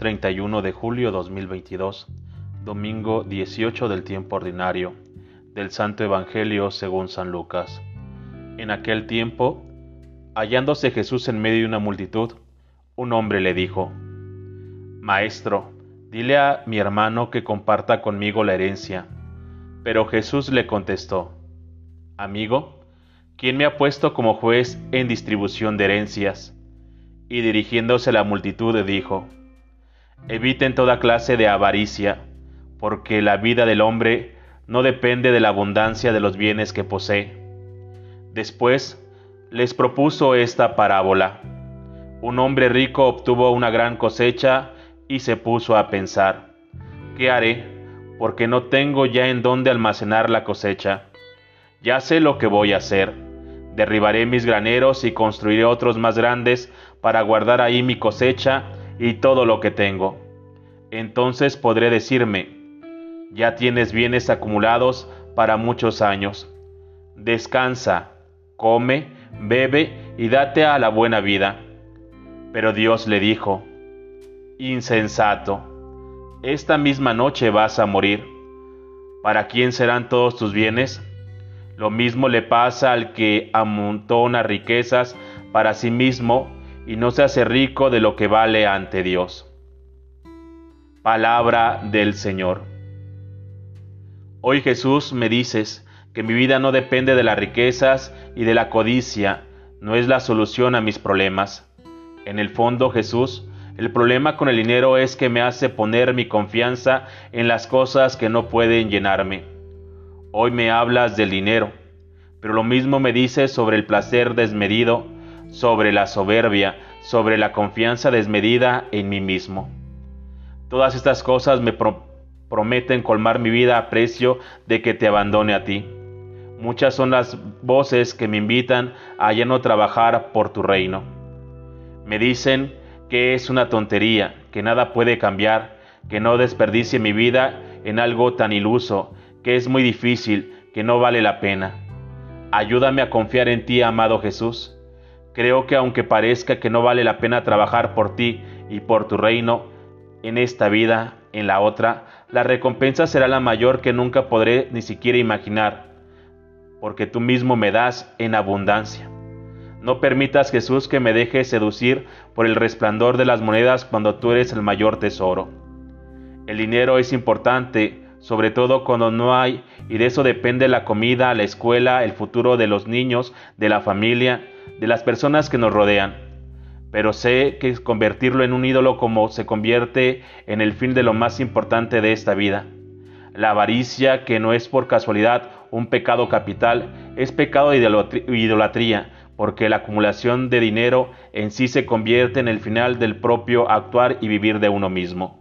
31 de julio 2022, domingo 18 del tiempo ordinario, del Santo Evangelio según San Lucas. En aquel tiempo, hallándose Jesús en medio de una multitud, un hombre le dijo, Maestro, dile a mi hermano que comparta conmigo la herencia. Pero Jesús le contestó, Amigo, ¿quién me ha puesto como juez en distribución de herencias? Y dirigiéndose a la multitud dijo, Eviten toda clase de avaricia, porque la vida del hombre no depende de la abundancia de los bienes que posee. Después les propuso esta parábola. Un hombre rico obtuvo una gran cosecha y se puso a pensar, ¿qué haré? Porque no tengo ya en dónde almacenar la cosecha. Ya sé lo que voy a hacer. Derribaré mis graneros y construiré otros más grandes para guardar ahí mi cosecha y todo lo que tengo. Entonces podré decirme, ya tienes bienes acumulados para muchos años. Descansa, come, bebe y date a la buena vida. Pero Dios le dijo, Insensato, esta misma noche vas a morir. ¿Para quién serán todos tus bienes? Lo mismo le pasa al que amontona riquezas para sí mismo y no se hace rico de lo que vale ante Dios. Palabra del Señor. Hoy Jesús me dices que mi vida no depende de las riquezas y de la codicia, no es la solución a mis problemas. En el fondo, Jesús, el problema con el dinero es que me hace poner mi confianza en las cosas que no pueden llenarme. Hoy me hablas del dinero, pero lo mismo me dices sobre el placer desmedido, sobre la soberbia, sobre la confianza desmedida en mí mismo. Todas estas cosas me prometen colmar mi vida a precio de que te abandone a ti. Muchas son las voces que me invitan a ya no trabajar por tu reino. Me dicen que es una tontería, que nada puede cambiar, que no desperdicie mi vida en algo tan iluso, que es muy difícil, que no vale la pena. Ayúdame a confiar en ti, amado Jesús. Creo que aunque parezca que no vale la pena trabajar por ti y por tu reino, en esta vida, en la otra, la recompensa será la mayor que nunca podré ni siquiera imaginar, porque tú mismo me das en abundancia. No permitas, Jesús, que me deje seducir por el resplandor de las monedas cuando tú eres el mayor tesoro. El dinero es importante, sobre todo cuando no hay, y de eso depende la comida, la escuela, el futuro de los niños, de la familia, de las personas que nos rodean. Pero sé que convertirlo en un ídolo como se convierte en el fin de lo más importante de esta vida. La avaricia, que no es por casualidad un pecado capital, es pecado de idolatría, porque la acumulación de dinero en sí se convierte en el final del propio actuar y vivir de uno mismo.